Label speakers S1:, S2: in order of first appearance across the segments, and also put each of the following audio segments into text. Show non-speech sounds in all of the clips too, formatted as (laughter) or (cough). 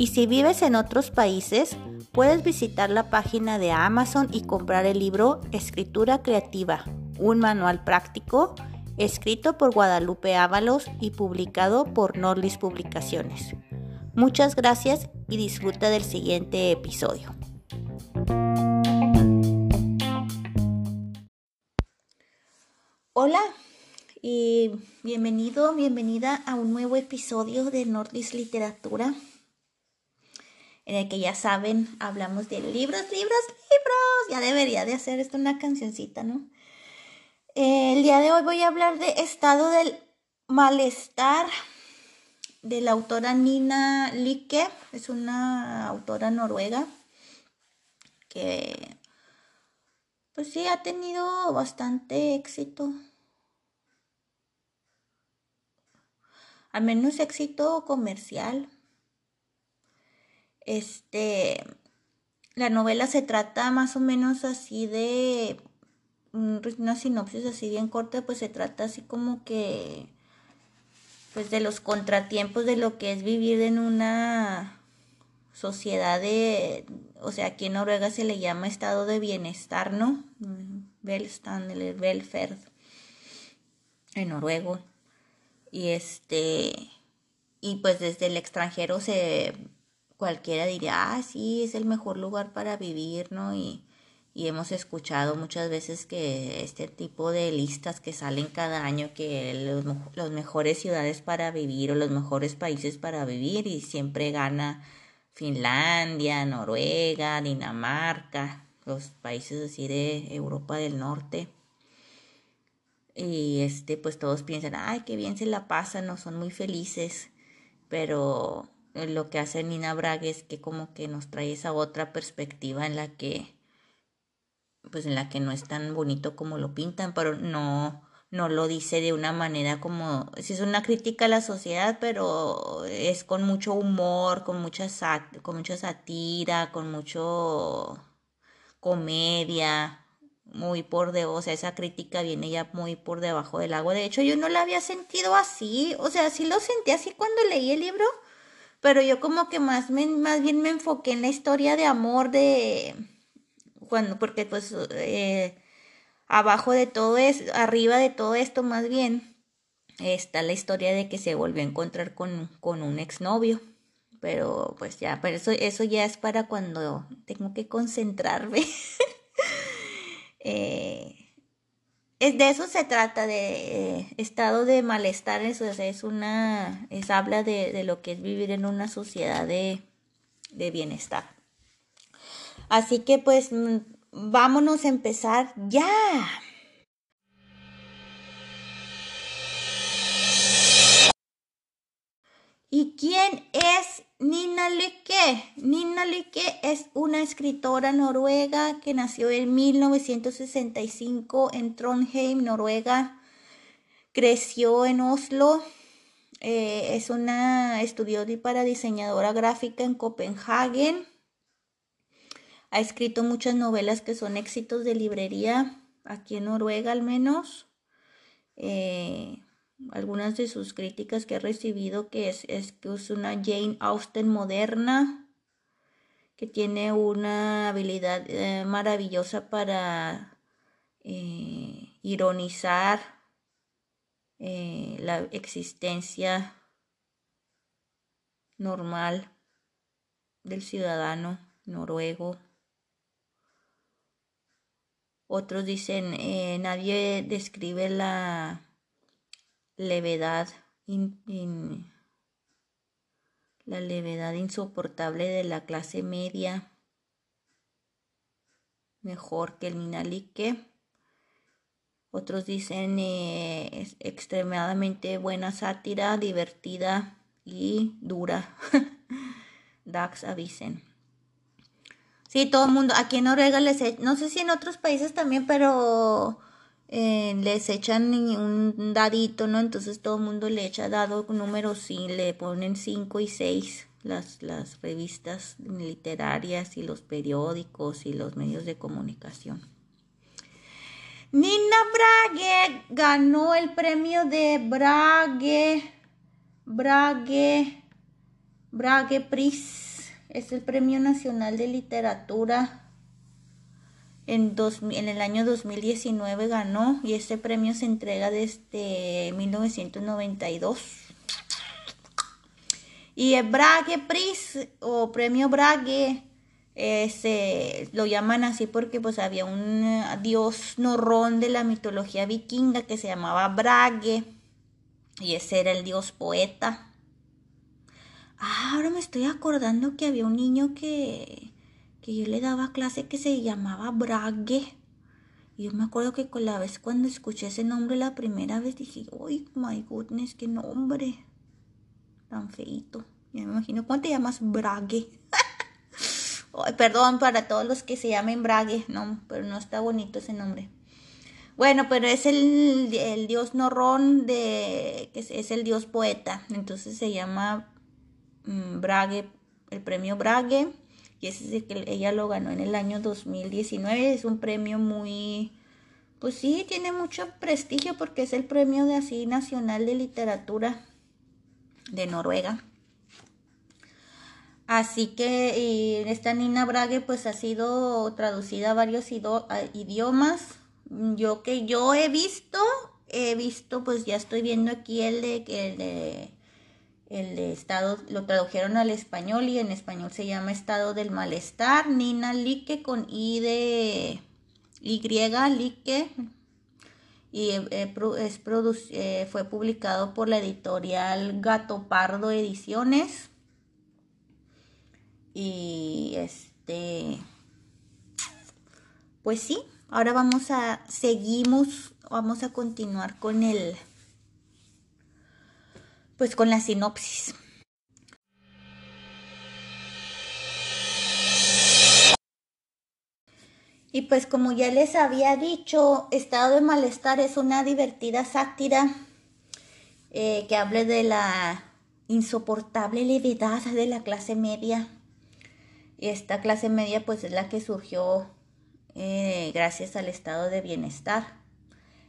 S1: Y si vives en otros países, puedes visitar la página de Amazon y comprar el libro Escritura Creativa, un manual práctico escrito por Guadalupe Ábalos y publicado por Norlis Publicaciones. Muchas gracias y disfruta del siguiente episodio. Hola, y bienvenido, bienvenida a un nuevo episodio de Nordis Literatura, en el que ya saben, hablamos de libros, libros, libros. Ya debería de hacer esto una cancioncita, ¿no? el día de hoy voy a hablar de Estado del Malestar de la autora Nina Like, es una autora noruega que pues sí ha tenido bastante éxito al menos éxito comercial. Este, la novela se trata más o menos así de una sinopsis así bien corta, pues se trata así como que pues de los contratiempos de lo que es vivir en una sociedad de, o sea, aquí en Noruega se le llama estado de bienestar, ¿no? Velstand, el welfare en noruego. Y este, y pues desde el extranjero se, cualquiera diría, ah, sí, es el mejor lugar para vivir, ¿no? Y, y hemos escuchado muchas veces que este tipo de listas que salen cada año, que los, los mejores ciudades para vivir o los mejores países para vivir, y siempre gana Finlandia, Noruega, Dinamarca, los países así de Europa del Norte y este pues todos piensan, ay, qué bien se la pasan, no son muy felices, pero lo que hace Nina Braga es que como que nos trae esa otra perspectiva en la que pues en la que no es tan bonito como lo pintan, pero no no lo dice de una manera como si es una crítica a la sociedad, pero es con mucho humor, con mucha con mucha sátira, con mucho comedia, muy por debajo, o sea, esa crítica viene ya muy por debajo del agua. De hecho, yo no la había sentido así, o sea, sí lo sentí así cuando leí el libro, pero yo como que más, me, más bien me enfoqué en la historia de amor de, cuando, porque pues eh, abajo de todo es, arriba de todo esto más bien, está la historia de que se volvió a encontrar con, con un exnovio. Pero pues ya, pero eso, eso ya es para cuando tengo que concentrarme. (laughs) Eh, es de eso se trata, de eh, estado de malestar, eso es, una, es habla de, de, lo que es vivir en una sociedad de, de bienestar. Así que pues mm, vámonos a empezar ya. ¿Y quién es Nina Lykke? Nina Lykke es una escritora noruega que nació en 1965 en Trondheim, Noruega. Creció en Oslo. Eh, es una estudió para diseñadora gráfica en Copenhague. Ha escrito muchas novelas que son éxitos de librería aquí en Noruega al menos. Eh, algunas de sus críticas que ha recibido, que es, es que es una Jane Austen moderna, que tiene una habilidad eh, maravillosa para eh, ironizar eh, la existencia normal del ciudadano noruego. Otros dicen, nadie describe la levedad, la levedad insoportable de la clase media, mejor que el Minalique. Otros dicen eh, es extremadamente buena sátira, divertida y dura. (laughs) Dax avisen. Sí, todo el mundo, aquí en Noruega les, e, no sé si en otros países también, pero eh, les echan un dadito, ¿no? Entonces todo el mundo le echa dado número sí, le ponen 5 y 6 las, las revistas literarias y los periódicos y los medios de comunicación. Nina Brage ganó el premio de Brage, Brage, Brage Pris. Es el Premio Nacional de Literatura. En, dos, en el año 2019 ganó y este premio se entrega desde 1992. Y el Brage Pris o Premio Brage se lo llaman así porque pues había un eh, dios norrón de la mitología vikinga que se llamaba Brage y ese era el dios poeta. Ah, ahora me estoy acordando que había un niño que, que yo le daba clase que se llamaba Brage. Y yo me acuerdo que con la vez cuando escuché ese nombre la primera vez dije, ¡ay, my goodness, qué nombre! Tan feito. Ya me imagino, ¿cuánto te llamas Brage? (laughs) perdón para todos los que se llamen Brague, no, pero no está bonito ese nombre. Bueno, pero es el, dios Norrón de que es, el dios poeta, entonces se llama mm, Brague, el premio Brague, y ese es que ella lo ganó en el año 2019, es un premio muy pues sí, tiene mucho prestigio porque es el premio de así nacional de literatura de Noruega. Así que esta Nina Brague pues ha sido traducida a varios idiomas. Yo que yo he visto, he visto, pues ya estoy viendo aquí el el de, el de estado, lo tradujeron al español y en español se llama estado del malestar. Nina Lique con I de Y, Lique. Y es eh, fue publicado por la editorial Gato Pardo Ediciones. Y este, pues sí, ahora vamos a, seguimos, vamos a continuar con el, pues con la sinopsis. Y pues como ya les había dicho, Estado de Malestar es una divertida sátira eh, que hable de la insoportable levedad de la clase media esta clase media pues es la que surgió eh, gracias al estado de bienestar.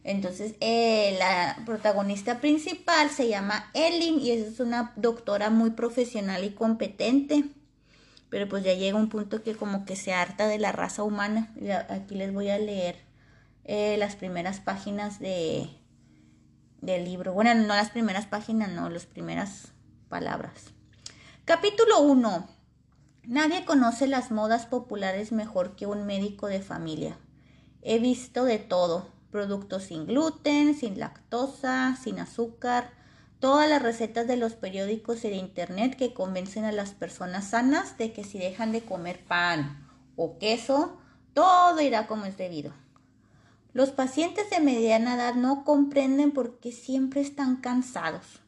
S1: Entonces, eh, la protagonista principal se llama Ellen y es una doctora muy profesional y competente. Pero pues ya llega un punto que como que se harta de la raza humana. Aquí les voy a leer eh, las primeras páginas de, del libro. Bueno, no las primeras páginas, no, las primeras palabras. Capítulo 1. Nadie conoce las modas populares mejor que un médico de familia. He visto de todo, productos sin gluten, sin lactosa, sin azúcar, todas las recetas de los periódicos y de internet que convencen a las personas sanas de que si dejan de comer pan o queso, todo irá como es debido. Los pacientes de mediana edad no comprenden por qué siempre están cansados.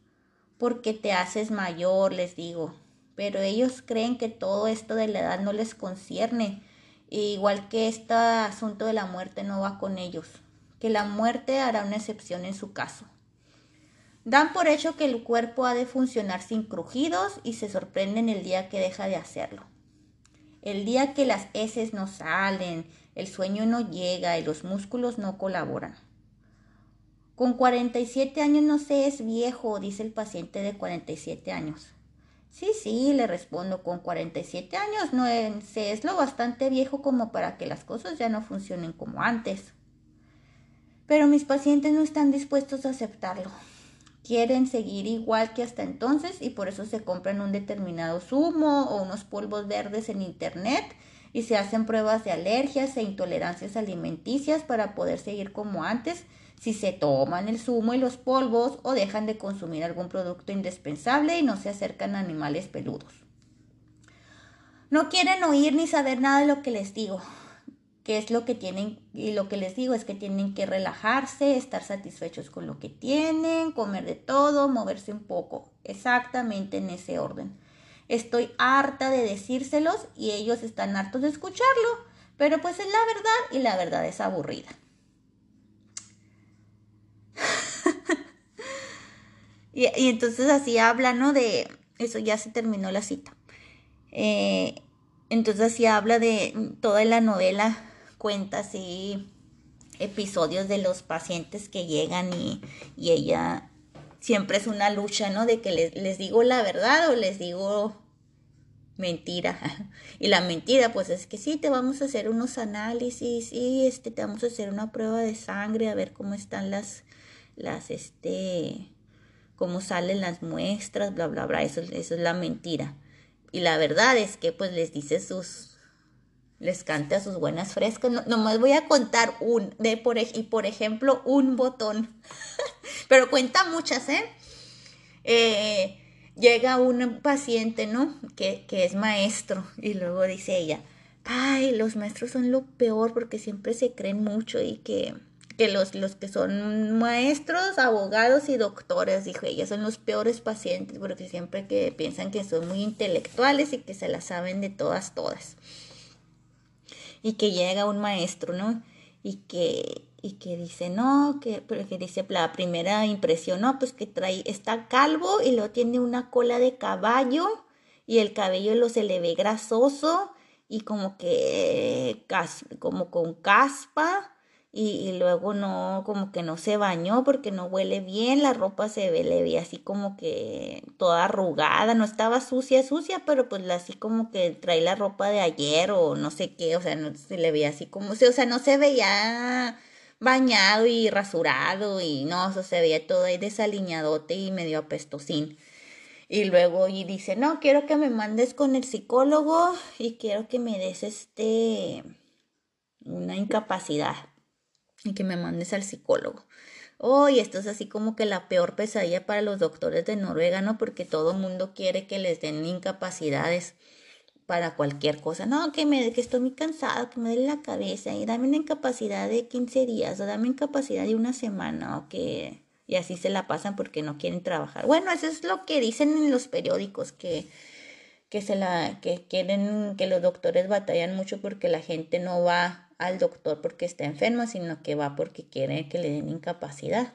S1: Porque te haces mayor, les digo pero ellos creen que todo esto de la edad no les concierne, igual que este asunto de la muerte no va con ellos, que la muerte hará una excepción en su caso. Dan por hecho que el cuerpo ha de funcionar sin crujidos y se sorprenden el día que deja de hacerlo. El día que las heces no salen, el sueño no llega y los músculos no colaboran. Con 47 años no se es viejo, dice el paciente de 47 años. Sí, sí, le respondo, con 47 años no es lo bastante viejo como para que las cosas ya no funcionen como antes. Pero mis pacientes no están dispuestos a aceptarlo. Quieren seguir igual que hasta entonces y por eso se compran un determinado zumo o unos polvos verdes en internet y se hacen pruebas de alergias e intolerancias alimenticias para poder seguir como antes si se toman el zumo y los polvos o dejan de consumir algún producto indispensable y no se acercan a animales peludos. No quieren oír ni saber nada de lo que les digo. Qué es lo que tienen, y lo que les digo es que tienen que relajarse, estar satisfechos con lo que tienen, comer de todo, moverse un poco, exactamente en ese orden. Estoy harta de decírselos y ellos están hartos de escucharlo, pero pues es la verdad y la verdad es aburrida. (laughs) y, entonces así habla, ¿no? De eso ya se terminó la cita. Eh, entonces así habla de toda la novela, cuenta así episodios de los pacientes que llegan y, y ella siempre es una lucha, ¿no? De que les, les digo la verdad o les digo mentira. (laughs) Y la mentira, pues es que sí, te vamos a hacer unos análisis y este, te vamos a hacer una prueba de sangre a ver cómo están las, las, este, cómo salen las muestras, bla, bla, bla. Eso, eso es la mentira. Y la verdad es que, pues, les dice sus, les canta sus buenas frescas. No, nomás voy a contar un, de por, y por ejemplo, un botón. (laughs) Pero cuenta muchas, ¿eh? Eh, llega un paciente, ¿no? Que, que es maestro y luego dice ella, ay, los maestros son lo peor porque siempre se creen mucho y que, que los, los que son maestros, abogados y doctores, dijo ella, son los peores pacientes porque siempre que piensan que son muy intelectuales y que se las saben de todas, todas. Y que llega un maestro, ¿no? Y que, y que dice, no, que, que dice la primera impresión, no, pues que trae, está calvo y luego tiene una cola de caballo y el cabello lo se le ve grasoso y como que, como con caspa y, luego no, como que no se bañó porque no huele bien, la ropa se ve, le ve así como que toda arrugada, no estaba sucia, sucia, pero pues así como que trae la ropa de ayer o no sé qué, o sea, no se le veía así como, o sea, no se veía bañado y rasurado y no, eso se veía todo ahí desaliñadote y medio apestosín. Y luego y dice, no, quiero que me mandes con el psicólogo y quiero que me des este una incapacidad y que me mandes al psicólogo. Oh, esto es así como que la peor pesadilla para los doctores de Noruega, ¿no? Porque todo mundo quiere que les den incapacidades para cualquier cosa. No, que me que estoy muy cansado, que me duele la cabeza y dame una incapacidad de 15 días o dame incapacidad de una semana o que y así se la pasan porque no quieren trabajar. Bueno, eso es lo que dicen en los periódicos que que se la que quieren que los doctores batallan mucho porque la gente no va al doctor porque está enfermo, sino que va porque quiere que le den incapacidad.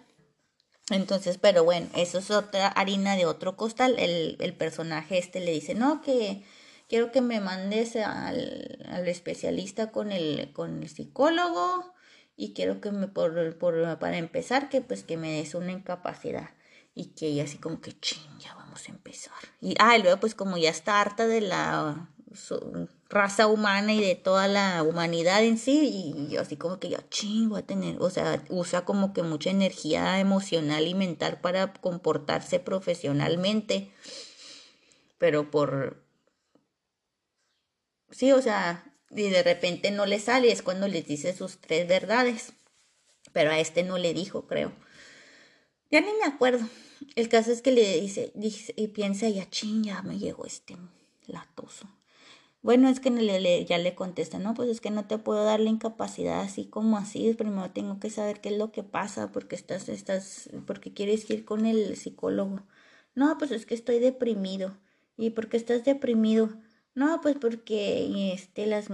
S1: Entonces, pero bueno, eso es otra harina de otro costal. El, el personaje este le dice, no, que quiero que me mandes al, al especialista con el, con el psicólogo y quiero que me, por, por, para empezar, que pues que me des una incapacidad. Y que ella así como que, ching, ya vamos a empezar. Y, ah, luego pues como ya está harta de la raza humana y de toda la humanidad en sí, y yo así como que ya, ching, voy a tener, o sea, usa como que mucha energía emocional y mental para comportarse profesionalmente, pero por, Sí, o sea, y de repente no le sale, es cuando les dice sus tres verdades. Pero a este no le dijo, creo. Ya ni me acuerdo. El caso es que le dice, dice y piensa, ya ching, ya me llegó este latoso. Bueno, es que le, ya le contesta, no, pues es que no te puedo dar la incapacidad así como así, primero tengo que saber qué es lo que pasa, porque estás, estás, porque quieres ir con el psicólogo. No, pues es que estoy deprimido. ¿Y por qué estás deprimido? No, pues porque este, las,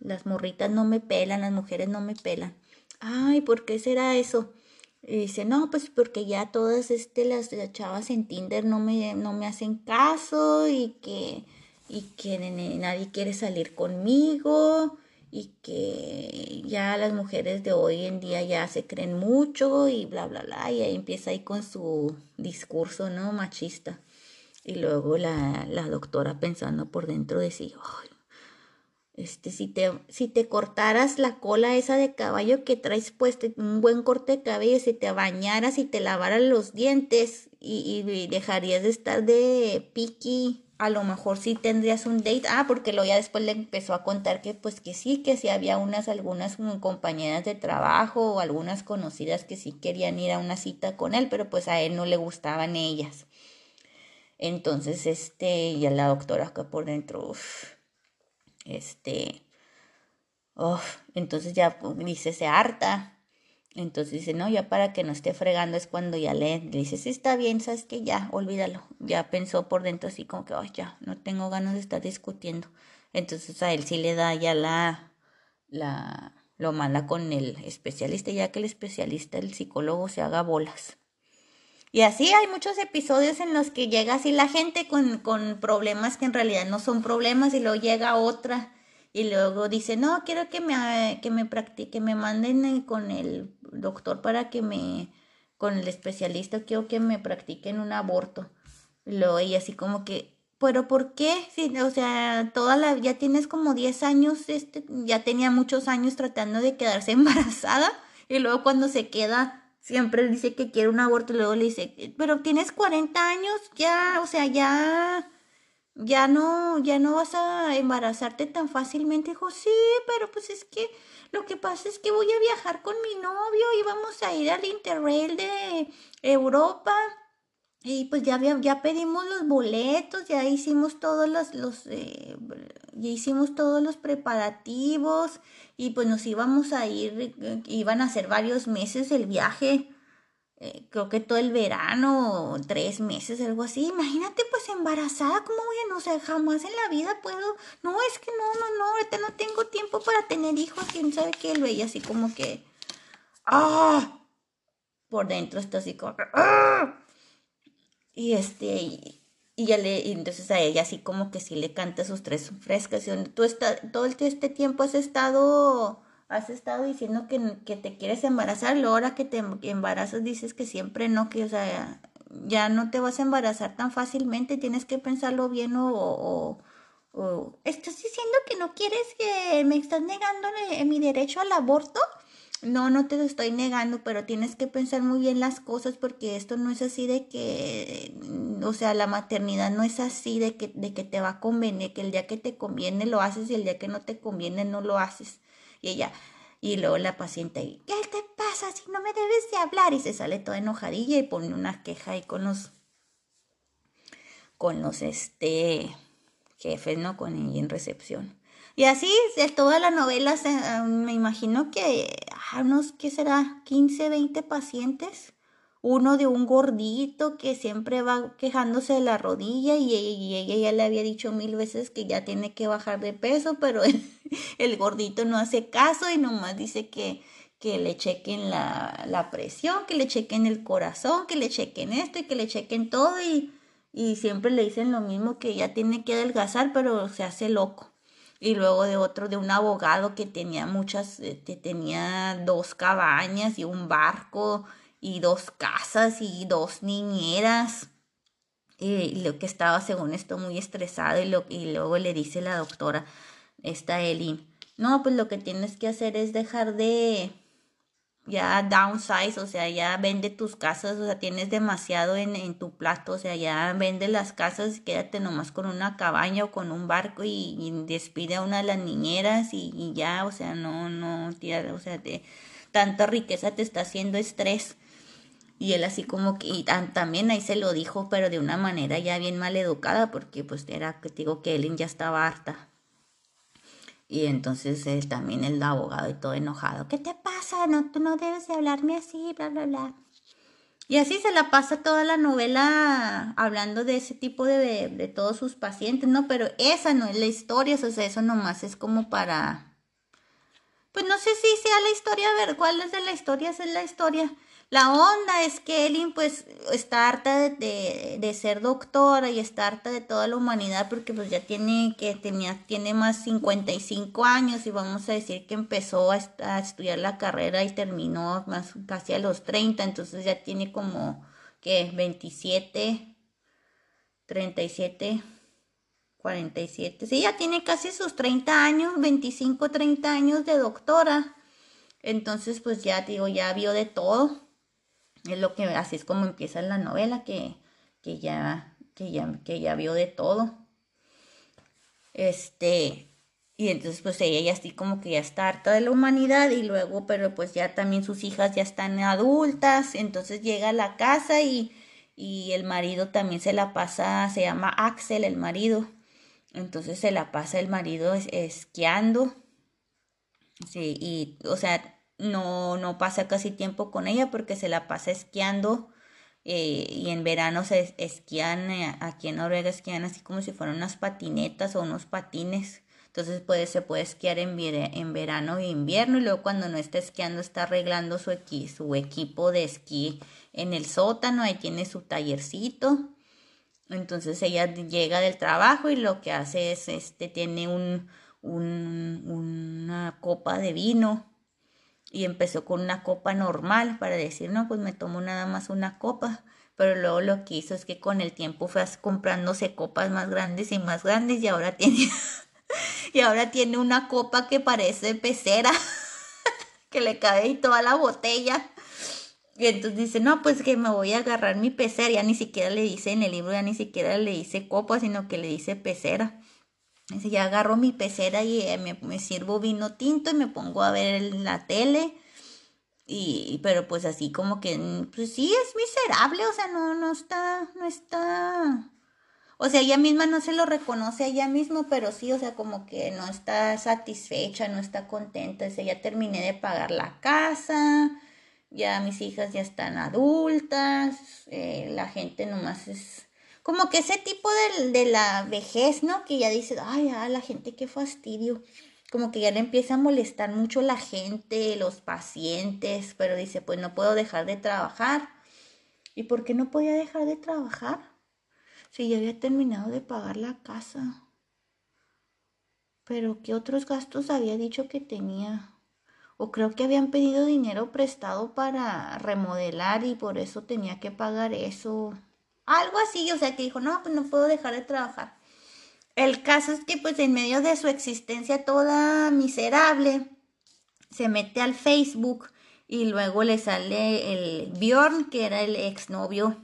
S1: las morritas no me pelan, las mujeres no me pelan. Ay, ¿por qué será eso? Y dice, no, pues porque ya todas este, las, chavas en Tinder no me, no me hacen caso y que, y que nadie quiere salir conmigo y que ya las mujeres de hoy en día ya se creen mucho y bla, bla, bla. Y ahí empieza ahí con su discurso, ¿no? Machista. Y luego la, la doctora pensando por dentro decía, este, si te, si te cortaras la cola esa de caballo que traes puesto, un buen corte de cabello, si te bañaras y te lavaras los dientes y, y dejarías de estar de piqui, a lo mejor sí tendrías un date. Ah, porque luego ya después le empezó a contar que pues que sí, que sí había unas, algunas compañeras de trabajo o algunas conocidas que sí querían ir a una cita con él, pero pues a él no le gustaban ellas. Entonces, este, ya la doctora acá por dentro, este, Oh, entonces ya pues, dice, se harta. Entonces dice, no, ya para que no esté fregando es cuando ya le, le dice, sí está bien, sabes que ya, olvídalo. Ya pensó por dentro así como que, ay, ya, no tengo ganas de estar discutiendo. Entonces a él sí le da ya la, la, lo mala con el especialista, ya que el especialista, el psicólogo, se haga bolas. Y así hay muchos episodios en los que llega así la gente con, con problemas que en realidad no son problemas y luego llega otra y luego dice, no, quiero que me, que me practique, me manden eh, con el doctor para que me, con el especialista, quiero que me practiquen un aborto. Y luego ella así como que, pero ¿por qué? O sea, toda la, ya tienes como 10 años, este, ya tenía muchos años tratando de quedarse (laughs) embarazada y luego cuando se queda siempre dice que quiere un aborto y luego le dice, pero tienes 40 años, ya, o sea, ya ya no, ya no vas a embarazarte tan fácilmente. Dijo, sí, pero pues es que lo que pasa es que voy a viajar con mi novio y vamos a ir al Interrail de Europa. Y pues ya, ya pedimos los boletos, ya hicimos todos los, los eh, ya hicimos todos los preparativos y pues nos íbamos a ir, eh, iban a ser varios meses el viaje. Eh, creo que todo el verano, tres meses, algo así. Imagínate, pues embarazada, ¿cómo voy a no sé? Jamás en la vida puedo. No, es que no, no, no, ahorita no tengo tiempo para tener hijos. Quién sabe qué, lo así como que. ¡Ah! Por dentro está así como. ¡Ah! Y este. Y, ya le. Y entonces a ella así como que sí le canta sus tres frescas. Y tú está, todo este tiempo has estado has estado diciendo que, que te quieres embarazar, luego que te embarazas dices que siempre no, que o sea, ya no te vas a embarazar tan fácilmente, tienes que pensarlo bien o, o, o estás diciendo que no quieres que me estás negando mi derecho al aborto. No, no te lo estoy negando, pero tienes que pensar muy bien las cosas porque esto no es así de que, o sea, la maternidad no es así de que, de que te va a convenir, que el día que te conviene lo haces y el día que no te conviene no lo haces. Y ella, y luego la paciente ¿qué te pasa si no me debes de hablar? Y se sale toda enojadilla y pone una queja ahí con los, con los, este, jefes, ¿no? Con ella en recepción. Y así, de toda la novela, me imagino que a ah, unos, ¿qué será? 15, 20 pacientes uno de un gordito que siempre va quejándose de la rodilla y, ella ya le había dicho mil veces que ya tiene que bajar de peso, pero (laughs) el, gordito no hace caso y nomás dice que, que le chequen la, la, presión, que le chequen el corazón, que le chequen esto y que le chequen todo y, y siempre le dicen lo mismo que ya tiene que adelgazar, pero se hace loco. Y luego de otro de un abogado que tenía muchas, que este, tenía dos cabañas y un barco y dos casas y dos niñeras. Y lo que estaba según esto muy estresado y, lo, y luego le dice la doctora, esta Elin, no, pues lo que tienes que hacer es dejar de ya downsize, o sea, ya vende tus casas, o sea, tienes demasiado en, en tu plato, o sea, ya vende las casas, quédate nomás con una cabaña o con un barco y, despide a una de las niñeras y, y, ya, o sea, no, no, tía, o sea, de, tanta riqueza te está haciendo estrés. Y él así como que, y también ahí se lo dijo, pero de una manera ya bien mal educada, porque pues era que digo que Ellen ya estaba harta. Y entonces él también el abogado y todo enojado. ¿Qué te pasa? No, tú no debes de hablarme así, bla, bla, bla. Y así se la pasa toda la novela hablando de ese tipo de, de, todos sus pacientes, ¿no? Pero esa no es la historia, o sea, eso nomás es como para... Pues no sé si sea la historia, ver, ¿cuál es de la historia? Esa es la historia. La onda es que Ellen pues está harta de, ser doctora y está harta de toda la humanidad porque pues ya tiene que tenía tiene más 55 años y vamos a decir que empezó a, estudiar la carrera y terminó más casi a los 30, entonces ya tiene como que 27 37 47. Sí, ya tiene casi sus 30 años, 25, 30 años de doctora. Entonces, pues ya digo, ya vio de todo es lo que, así es como empieza la novela, que, que, ya, que, ya, que ya vio de todo. Este, y entonces pues ella ya así como que ya está harta de la humanidad y luego, pero pues ya también sus hijas ya están adultas, entonces llega a la casa y, y el marido también se la pasa, se llama Axel el marido, entonces se la pasa el marido esquiando Sí, y, o sea, no, no pasa casi tiempo con ella porque se la pasa esquiando eh, y en verano se esquían, eh, aquí en Noruega esquían así como si fueran unas patinetas o unos patines. Entonces puede, se puede esquiar en, en verano e invierno y luego cuando no está esquiando está arreglando su, su equipo de esquí en el sótano, ahí tiene su tallercito. Entonces ella llega del trabajo y lo que hace es, este, tiene un, un, una copa de vino y empezó con una copa normal para decir, no, pues me tomo nada más una copa. Pero luego lo que hizo es que con el tiempo fue comprándose copas más grandes y más grandes y ahora (laughs) tiene, y ahora tiene una copa que parece pecera, (laughs) que le cabe ahí toda la botella. Y entonces dice, no, pues que me voy a agarrar mi pecera. Ya ni siquiera le dice en el libro, ya ni siquiera le dice copa, sino que le dice pecera. Dice, ya agarro mi pecera y eh, me, sirvo vino tinto y me pongo a ver la tele. Y, pero pues así como que, mm, pues sí, es miserable, o sea, no, no está, no está. O sea, ella misma no se lo reconoce a ella misma, pero sí, o sea, como que no está satisfecha, no está contenta. Dice, ya terminé de pagar la casa, ya mis hijas ya están adultas, eh, la gente nomás es como que ese tipo de, la vejez, ¿no? Que ya dice, ay, a la gente qué fastidio. Como que ya le empieza a molestar mucho la gente, los pacientes, pero dice, pues no puedo dejar de trabajar. ¿Y por qué no podía dejar de trabajar? Si ya había terminado de pagar la casa. Pero ¿qué otros gastos había dicho que tenía? O creo que habían pedido dinero prestado para remodelar y por eso tenía que pagar eso. Algo así, o sea, que dijo, no, pues no puedo dejar de trabajar. El caso es que pues en medio de su existencia toda miserable, se mete al Facebook y luego le sale el Bjorn, que era el exnovio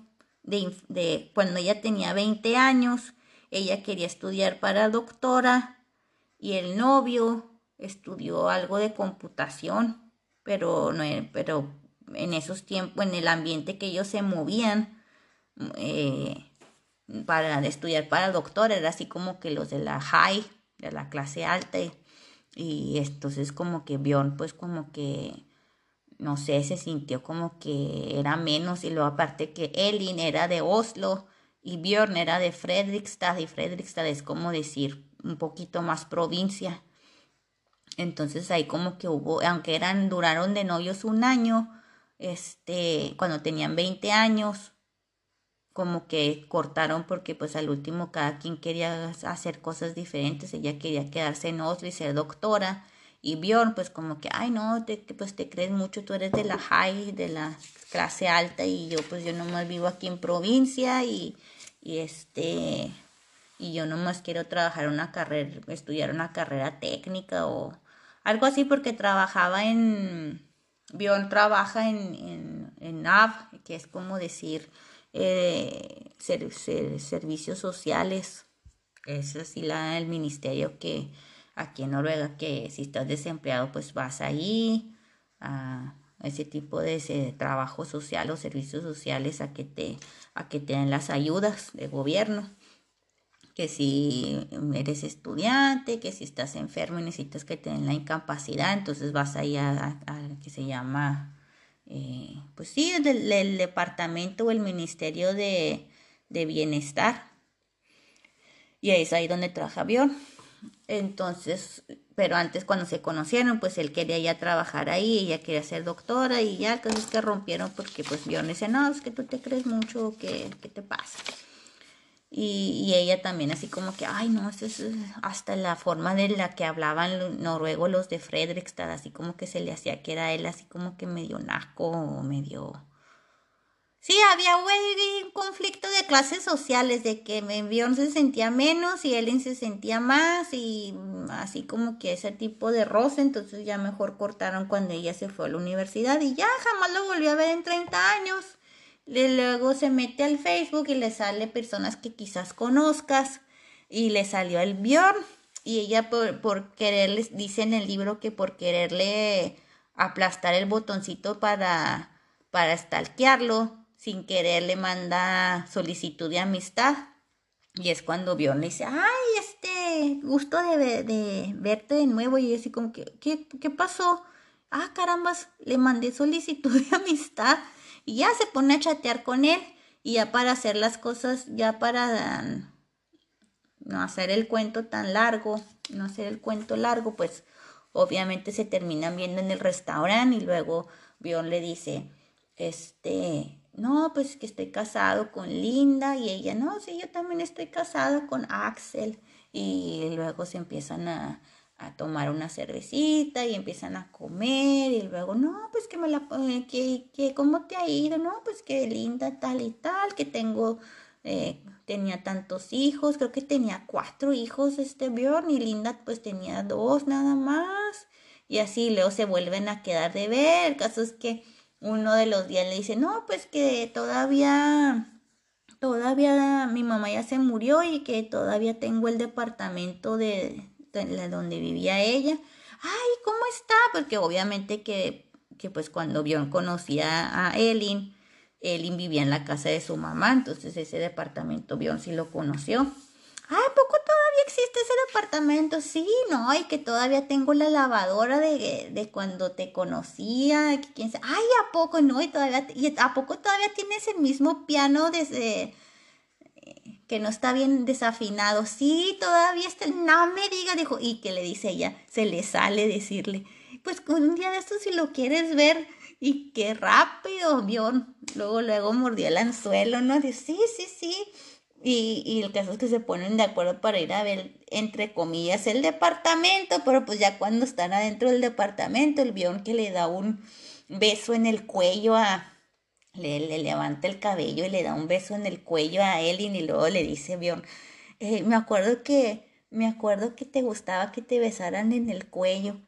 S1: de, de cuando ella tenía 20 años. Ella quería estudiar para doctora y el novio estudió algo de computación, pero, no, pero en esos tiempos, en el ambiente que ellos se movían, eh, para estudiar para doctor, era así como que los de la high, de la clase alta, y, entonces como que Bjorn pues como que, no sé, se sintió como que era menos, y luego aparte que Elin era de Oslo, y Bjorn era de Fredrikstad, y Fredrikstad es como decir un poquito más provincia. Entonces ahí como que hubo, aunque eran, duraron de novios un año, este, cuando tenían 20 años, como que cortaron porque pues al último cada quien quería hacer cosas diferentes, ella quería quedarse en Oslo y ser doctora y Bjorn pues como que, ay no, te, pues te crees mucho, tú eres de la high, de la clase alta y yo pues yo nomás vivo aquí en provincia y, este, y yo nomás quiero trabajar una carrera, estudiar una carrera técnica o algo así porque trabajaba en, Bjorn trabaja en, en, en NAV, que es como decir, eh, servicios sociales. Es así la, el ministerio que aquí en Noruega, que si estás desempleado, pues vas ahí a ese tipo de trabajo social o servicios sociales a que te, a que te den las ayudas de gobierno. Que si eres estudiante, que si estás enfermo y necesitas que te den la incapacidad, entonces vas ahí a, a que se llama eh, pues sí, del, departamento o el ministerio de, bienestar. Y ahí es ahí donde trabaja Bjorn. Entonces, pero antes cuando se conocieron, pues él quería ya trabajar ahí, ella quería ser doctora y ya, cosas que rompieron porque pues Bjorn dice, no, es que tú te crees mucho, ¿qué, qué te pasa? Y, ella también así como que, ay no, eso es hasta la forma de la que hablaban noruego los de Fredrikstad, así como que se le hacía que era él así como que medio naco o medio... Sí, había un conflicto de clases sociales, de que Bjorn se sentía menos y Ellen se sentía más y así como que ese tipo de roce, entonces ya mejor cortaron cuando ella se fue a la universidad y ya jamás lo volvió a ver en 30 años luego se mete al Facebook y le sale personas que quizás conozcas y le salió el Bjorn y ella por, por quererle, dice en el libro que por quererle aplastar el botoncito para, para stalkearlo, sin querer le manda solicitud de amistad. Y es cuando Bjorn le dice, ay, este, gusto de, de verte de nuevo. Y así como que, ¿qué, ¿qué pasó? Ah, carambas, le mandé solicitud de (laughs) amistad y ya se pone a chatear con él y ya para hacer las cosas, ya para no hacer el cuento tan largo, no hacer el cuento largo, pues obviamente se terminan viendo en el restaurante y luego Bion le dice, este, no, pues que estoy casado con Linda y ella, no, sí, yo también estoy casado con Axel y luego se empiezan a, a tomar una cervecita y empiezan a comer y luego, no, pues que me la, eh, que, que, ¿cómo te ha ido? No, pues que linda tal y tal, que tengo, eh, tenía tantos hijos, creo que tenía cuatro hijos este Bjorn y Linda pues tenía dos nada más y así luego se vuelven a quedar de ver, el caso es que uno de los días le dice, no, pues que todavía todavía mi mamá ya se murió y que todavía tengo el departamento de, donde vivía ella. Ay, ¿cómo está? Porque obviamente que, que pues cuando Bjorn conocía a Elin, Elin vivía en la casa de su mamá, entonces ese departamento Bjorn sí lo conoció. Ay, ¿poco todavía existe ese departamento? Sí, no, y que todavía tengo la lavadora de, de cuando te conocía, que quién. Ay, ¿a poco no? Y todavía, y ¿a poco todavía tienes el mismo piano desde que no está bien desafinado. Sí, todavía está, no me diga, dijo, y que le dice ella, se le sale decirle, pues un día de estos si lo quieres ver, y qué rápido, vio, luego, luego mordió el anzuelo, ¿no? Dice, sí, sí, sí. Y, y el caso es que se ponen de acuerdo para ir a ver, entre comillas, el departamento, pero pues ya cuando están adentro del departamento, el Bion que le da un beso en el cuello a, le, levanta el cabello y le da un beso en el cuello a Elin y luego le dice, Bjorn, eh, me acuerdo que, me acuerdo que te gustaba que te besaran en el cuello.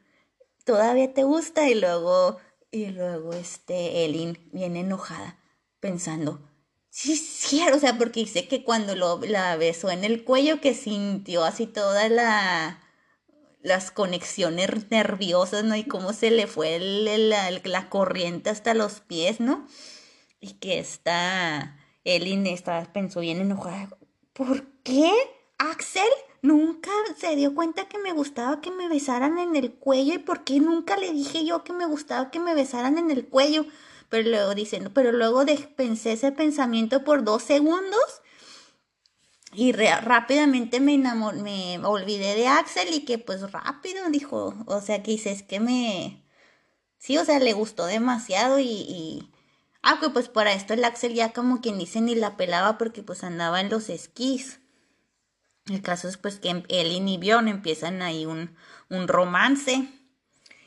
S1: ¿Todavía te gusta? Y luego, y luego este Elin viene enojada, pensando, sí, sí, o sea, porque dice que cuando lo, la besó en el cuello que sintió así toda la las conexiones nerviosas, ¿no? Y cómo se le fue la corriente hasta los pies, ¿no? Y que está, Elin está, pensó bien enojada. ¿Por qué? Axel nunca se dio cuenta que me gustaba que me besaran en el cuello y por qué nunca le dije yo que me gustaba que me besaran en el cuello. Pero luego diciendo, pero luego pensé ese pensamiento por dos segundos y rápidamente me enamoré, me olvidé de Axel y que pues rápido dijo, o sea que dices que me, sí, o sea, le gustó demasiado y Ah, pues para esto el Axel ya como quien dice ni la pelaba porque pues andaba en los esquís. El caso es pues que él y Bjorn empiezan ahí un, un romance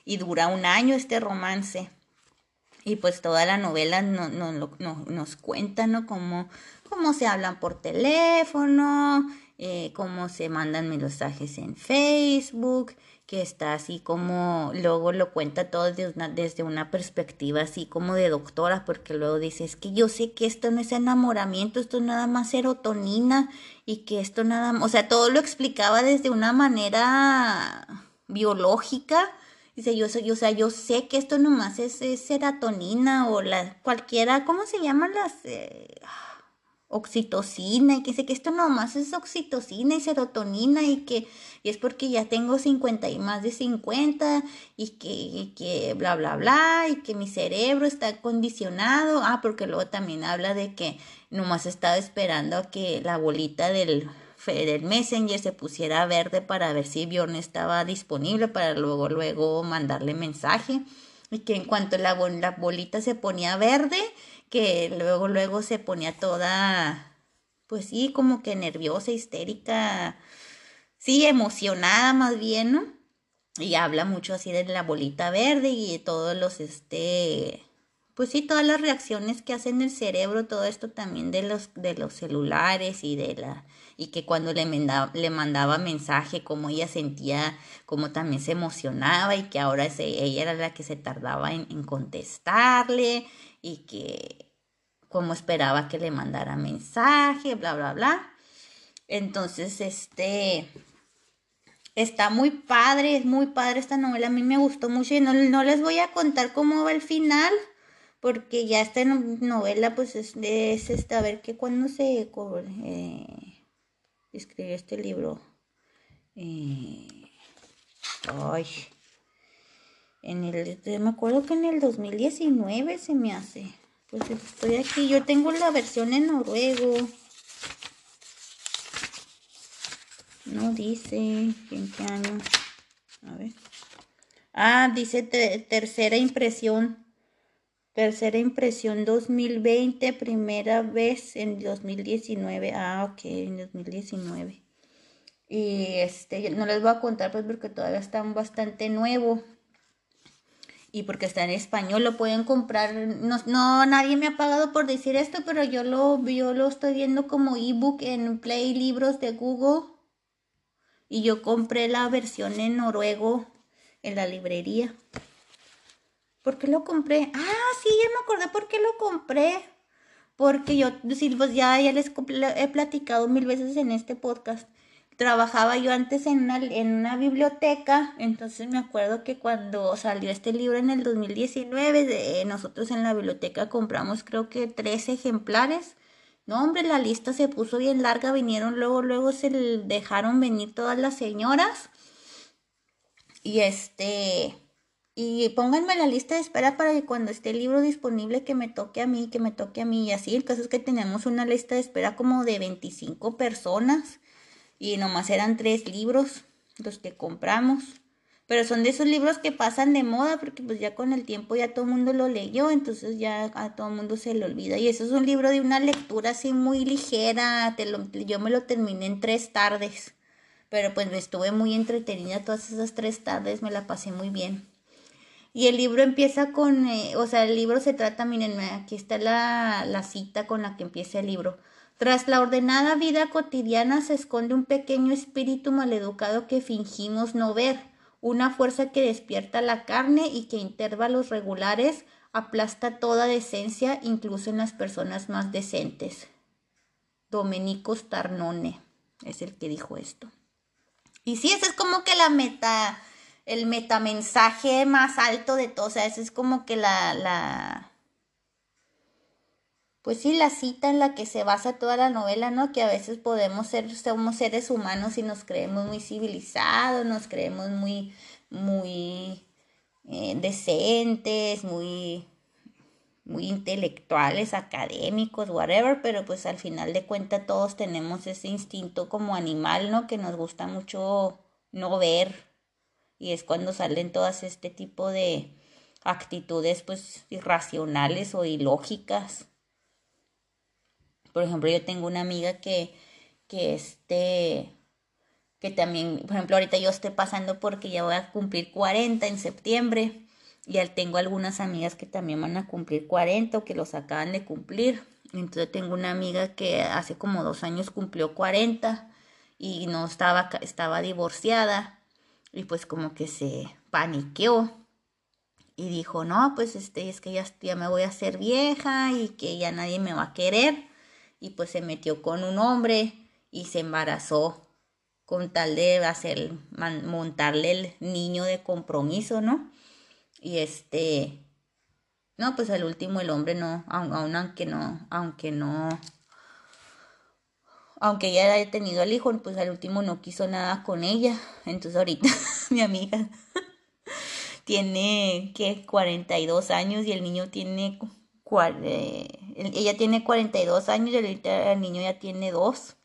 S1: y dura un año este romance. Y pues toda la novela no, no, no, nos cuenta, ¿no? Cómo, cómo se hablan por teléfono, eh, cómo se mandan mensajes en Facebook, que está así como, luego lo cuenta todo desde una, desde una perspectiva así como de doctora, porque luego dice, es que yo sé que esto no es enamoramiento, esto es nada más serotonina y que esto nada más, o sea, todo lo explicaba desde una manera biológica. Dice, yo, yo, o sea, yo sé que esto nomás es, es serotonina o la cualquiera, ¿cómo se llaman las? Eh, oxitocina y que sé que esto nomás es oxitocina y serotonina y que y es porque ya tengo 50 y más de 50 y que, que bla bla bla y que mi cerebro está condicionado ah porque luego también habla de que nomás estaba esperando a que la bolita del del Messenger se pusiera verde para ver si Bjorn estaba disponible para luego luego mandarle mensaje. Y que en cuanto la, la bolita se ponía verde que luego, luego se ponía toda, pues sí, como que nerviosa, histérica, sí, emocionada más bien, ¿no? Y habla mucho así de la bolita verde y todos los, este, pues sí, todas las reacciones que hace en el cerebro, todo esto también de los, de los celulares y de la, y que cuando le, mandaba, le mandaba mensaje, cómo ella sentía, cómo también se emocionaba y que ahora ella era la que se tardaba en, en contestarle y que como esperaba que le mandara mensaje, bla, bla, bla. Entonces, este, está muy padre, es muy padre esta novela, a mí me gustó mucho y no, les voy a contar cómo va el final, porque ya esta novela, pues es, es esta, a ver que cuando se eh, escribió este libro, Eh, ay, en el, me acuerdo que en el 2019 se me hace. Pues estoy aquí, yo tengo la versión en noruego. No dice en qué año. A ver. Ah, dice tercera impresión. Tercera impresión 2020, primera vez en 2019. Ah, ok, en 2019. Y este, no les voy a contar pues porque todavía está bastante nuevo. Y porque está en español, lo pueden comprar. No, no, nadie me ha pagado por decir esto, pero yo lo, yo lo estoy viendo como ebook en Play Libros de Google. Y yo compré la versión en noruego en la librería. ¿Por qué lo compré? Ah, sí, ya me acordé por qué lo compré. Porque yo, pues ya, les he platicado mil veces en este podcast. Trabajaba yo antes en una, biblioteca, entonces me acuerdo que cuando salió este libro en el 2019, de, nosotros en la biblioteca compramos creo que tres ejemplares. No, hombre, la lista se puso bien larga, vinieron luego, luego se dejaron venir todas las señoras y este, y pónganme la lista de espera para que cuando esté el libro disponible que me toque a mí, que me toque a mí. Y así, el caso es que tenemos una lista de espera como de 25 personas. Y nomás eran tres libros los que compramos. Pero son de esos libros que pasan de moda porque pues ya con el tiempo ya todo el mundo lo leyó, entonces ya a todo el mundo se le olvida. Y eso es un libro de una lectura así muy ligera, yo me lo terminé en tres tardes. Pero pues me estuve muy entretenida todas esas tres tardes, me la pasé muy bien. Y el libro empieza con, eh, o sea, el libro se trata, miren, aquí está la, la cita con la que empieza el libro. Tras la ordenada vida cotidiana se esconde un pequeño espíritu maleducado que fingimos no ver, una fuerza que despierta la carne y que intervalos regulares aplasta toda decencia, incluso en las personas más decentes. Domenico Starnone es el que dijo esto. Y sí, ese es como que la meta, el metamensaje más alto de todo. O sea, ese es como que la, la, pues sí, la cita en la que se basa toda la novela, ¿no? Que a veces podemos ser, somos seres humanos y nos creemos muy civilizados, nos creemos muy, muy eh, decentes, muy muy intelectuales, académicos, whatever, pero pues al final de cuentas todos tenemos ese instinto como animal, ¿no? Que nos gusta mucho no ver y es cuando salen todas este tipo de actitudes pues irracionales o ilógicas. Por ejemplo, yo tengo una amiga que, que este, que también, por ejemplo, ahorita yo estoy pasando porque ya voy a cumplir 40 en septiembre y tengo algunas amigas que también van a cumplir 40 o que los acaban de cumplir. Entonces tengo una amiga que hace como dos años cumplió 40 y no estaba, estaba divorciada y pues como que se paniqueó y dijo, no, pues este, es que ya, ya me voy a hacer vieja y que ya nadie me va a querer y pues se metió con un hombre y se embarazó con tal de hacer, montarle el niño de compromiso, ¿no? Y este, no, pues al último el hombre no, aun, aunque no, aunque no, aunque ella haya tenido al hijo, pues al último no quiso nada con ella. Entonces ahorita (laughs) mi amiga tiene que 42 años y el niño tiene eh, ella tiene 42 años y el niño ya tiene 2.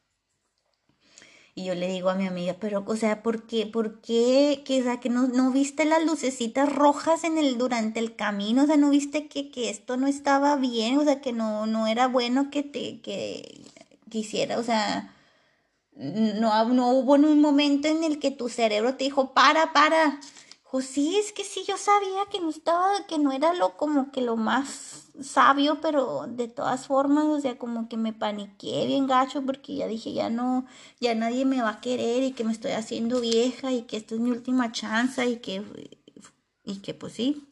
S1: Y yo le digo a mi amiga, pero, o sea, ¿por qué? ¿Por qué? Que, o sea, que no, no viste las lucecitas rojas en el, durante el camino, o sea, no viste que, que esto no estaba bien, o sea, que no, no era bueno que te, que quisiera, o sea, no, no hubo en un momento en el que tu cerebro te dijo, para, para. Pues sí, es que sí, yo sabía que no estaba, que no era lo como que lo más sabio, pero de todas formas, o sea, como que me paniqué bien gacho porque ya dije, ya no, ya nadie me va a querer y que me estoy haciendo vieja y que esta es mi última chance y que, y que pues sí.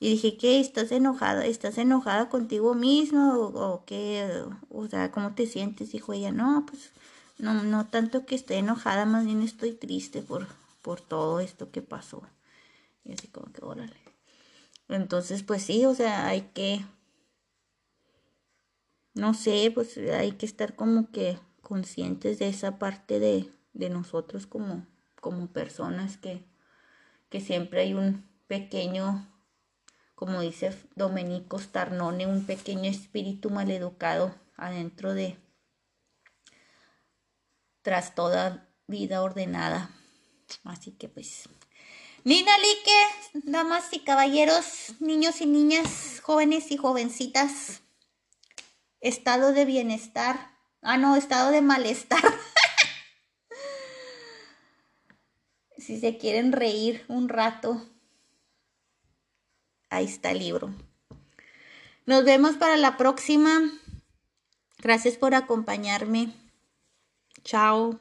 S1: Y dije, ¿qué? ¿Estás enojada? ¿Estás enojada contigo mismo? ¿O, o qué? O sea, ¿cómo te sientes? Dijo ella, no, pues no, no tanto que esté enojada, más bien estoy triste por, por todo esto que pasó. Y así como que, órale. Entonces, pues sí, o sea, hay que, no sé, pues hay que estar como que conscientes de esa parte de, de nosotros como, como personas que, que siempre hay un pequeño, como dice Domenico Starnone, un pequeño espíritu maleducado adentro de, tras toda vida ordenada. Así que pues, Nina Lique, damas y caballeros, niños y niñas, jóvenes y jovencitas, estado de bienestar, ah no, estado de malestar. (laughs) si se quieren reír un rato, ahí está el libro. Nos vemos para la próxima. Gracias por acompañarme. Chao.